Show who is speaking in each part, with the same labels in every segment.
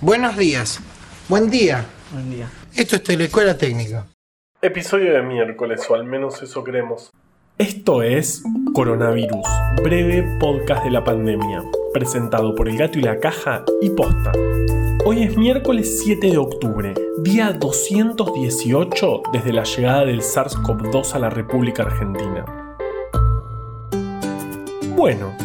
Speaker 1: Buenos días. Buen día.
Speaker 2: Buen día.
Speaker 1: Esto es Teleescuela Técnica.
Speaker 3: Episodio de miércoles, o al menos eso creemos. Esto es Coronavirus, breve podcast de la pandemia, presentado por El Gato y la Caja y Posta. Hoy es miércoles 7 de octubre, día 218 desde la llegada del SARS-CoV-2 a la República Argentina. Bueno,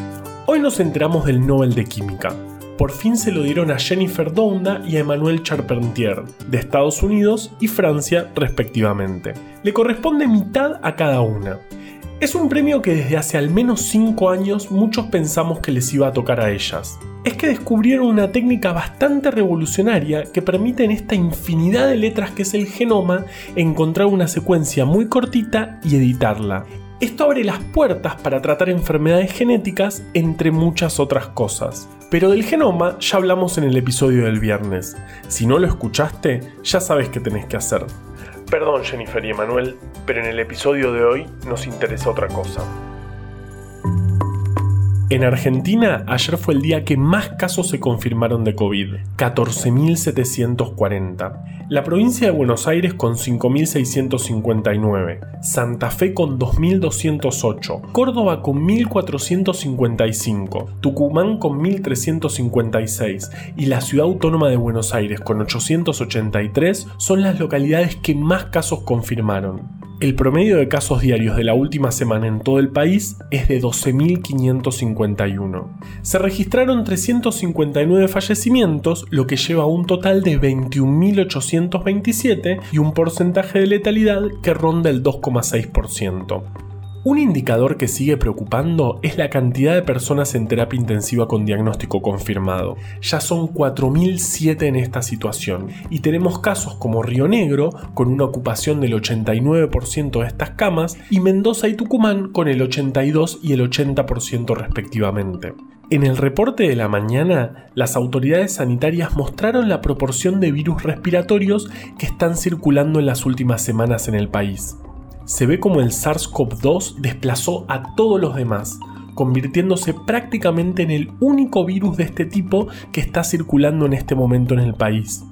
Speaker 3: hoy nos enteramos del Nobel de Química, por fin se lo dieron a Jennifer Doudna y a Emmanuel Charpentier, de Estados Unidos y Francia respectivamente. Le corresponde mitad a cada una. Es un premio que desde hace al menos 5 años muchos pensamos que les iba a tocar a ellas. Es que descubrieron una técnica bastante revolucionaria que permite en esta infinidad de letras que es el genoma encontrar una secuencia muy cortita y editarla. Esto abre las puertas para tratar enfermedades genéticas entre muchas otras cosas. Pero del genoma ya hablamos en el episodio del viernes. Si no lo escuchaste, ya sabes qué tenés que hacer. Perdón Jennifer y Emanuel, pero en el episodio de hoy nos interesa otra cosa. En Argentina, ayer fue el día que más casos se confirmaron de COVID, 14.740. La provincia de Buenos Aires con 5.659, Santa Fe con 2.208, Córdoba con 1.455, Tucumán con 1.356 y la Ciudad Autónoma de Buenos Aires con 883 son las localidades que más casos confirmaron. El promedio de casos diarios de la última semana en todo el país es de 12.551. Se registraron 359 fallecimientos, lo que lleva a un total de 21.827 y un porcentaje de letalidad que ronda el 2,6%. Un indicador que sigue preocupando es la cantidad de personas en terapia intensiva con diagnóstico confirmado. Ya son 4.007 en esta situación y tenemos casos como Río Negro con una ocupación del 89% de estas camas y Mendoza y Tucumán con el 82 y el 80% respectivamente. En el reporte de la mañana, las autoridades sanitarias mostraron la proporción de virus respiratorios que están circulando en las últimas semanas en el país se ve como el SARS-CoV-2 desplazó a todos los demás, convirtiéndose prácticamente en el único virus de este tipo que está circulando en este momento en el país.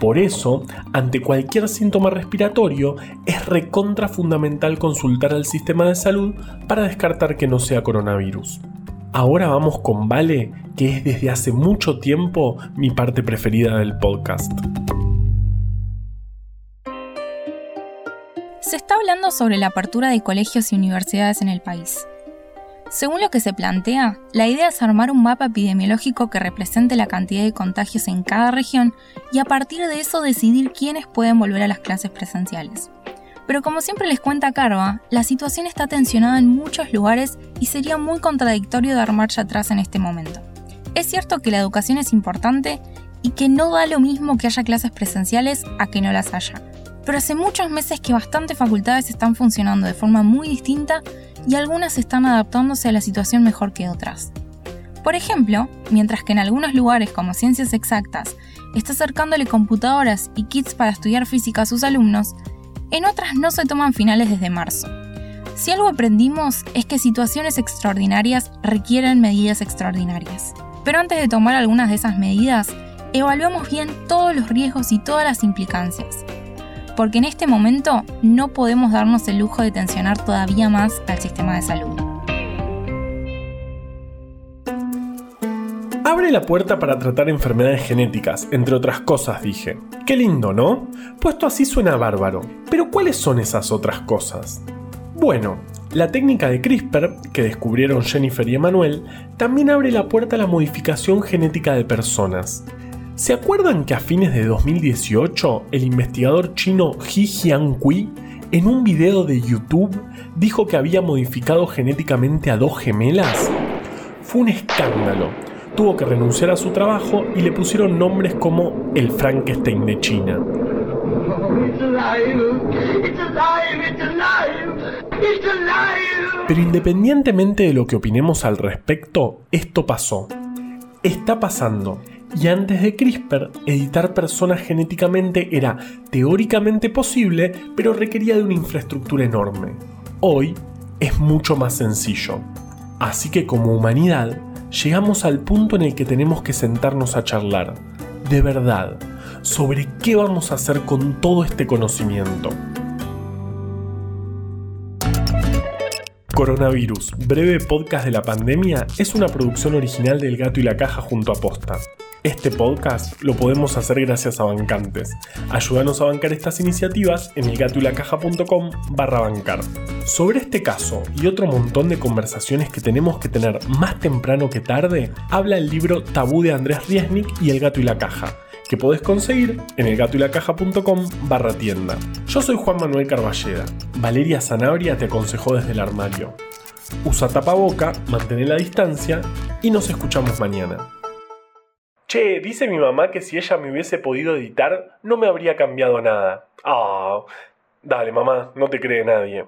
Speaker 3: Por eso, ante cualquier síntoma respiratorio, es recontra fundamental consultar al sistema de salud para descartar que no sea coronavirus. Ahora vamos con Vale, que es desde hace mucho tiempo mi parte preferida del podcast.
Speaker 4: Se está hablando sobre la apertura de colegios y universidades en el país. Según lo que se plantea, la idea es armar un mapa epidemiológico que represente la cantidad de contagios en cada región y a partir de eso decidir quiénes pueden volver a las clases presenciales. Pero como siempre les cuenta Carva, la situación está tensionada en muchos lugares y sería muy contradictorio dar marcha atrás en este momento. Es cierto que la educación es importante y que no da lo mismo que haya clases presenciales a que no las haya, pero hace muchos meses que bastantes facultades están funcionando de forma muy distinta y algunas están adaptándose a la situación mejor que otras. Por ejemplo, mientras que en algunos lugares como ciencias exactas está acercándole computadoras y kits para estudiar física a sus alumnos, en otras no se toman finales desde marzo. Si algo aprendimos es que situaciones extraordinarias requieren medidas extraordinarias. Pero antes de tomar algunas de esas medidas, evaluemos bien todos los riesgos y todas las implicancias porque en este momento no podemos darnos el lujo de tensionar todavía más al sistema de salud.
Speaker 3: Abre la puerta para tratar enfermedades genéticas, entre otras cosas, dije. Qué lindo, ¿no? Puesto así suena bárbaro. Pero ¿cuáles son esas otras cosas? Bueno, la técnica de CRISPR, que descubrieron Jennifer y Emanuel, también abre la puerta a la modificación genética de personas. ¿Se acuerdan que a fines de 2018 el investigador chino Ji Jiankui en un video de YouTube dijo que había modificado genéticamente a dos gemelas? Fue un escándalo. Tuvo que renunciar a su trabajo y le pusieron nombres como el Frankenstein de China. Pero independientemente de lo que opinemos al respecto, esto pasó. Está pasando y antes de CRISPR, editar personas genéticamente era teóricamente posible, pero requería de una infraestructura enorme. Hoy es mucho más sencillo. Así que como humanidad, llegamos al punto en el que tenemos que sentarnos a charlar. de verdad sobre qué vamos a hacer con todo este conocimiento. Coronavirus, breve podcast de la pandemia, es una producción original del Gato y la Caja junto a Posta. Este podcast lo podemos hacer gracias a bancantes. Ayúdanos a bancar estas iniciativas en elgatoylacaja.com barra bancar. Sobre este caso y otro montón de conversaciones que tenemos que tener más temprano que tarde, habla el libro Tabú de Andrés Riesnik y El Gato y la Caja, que podés conseguir en elgatoylacaja.com barra tienda. Yo soy Juan Manuel Carballeda. Valeria Zanabria te aconsejó desde el armario. Usa tapaboca, mantén la distancia y nos escuchamos mañana. Che, dice mi mamá que si ella me hubiese podido editar, no me habría cambiado nada. Ah, dale mamá, no te cree nadie.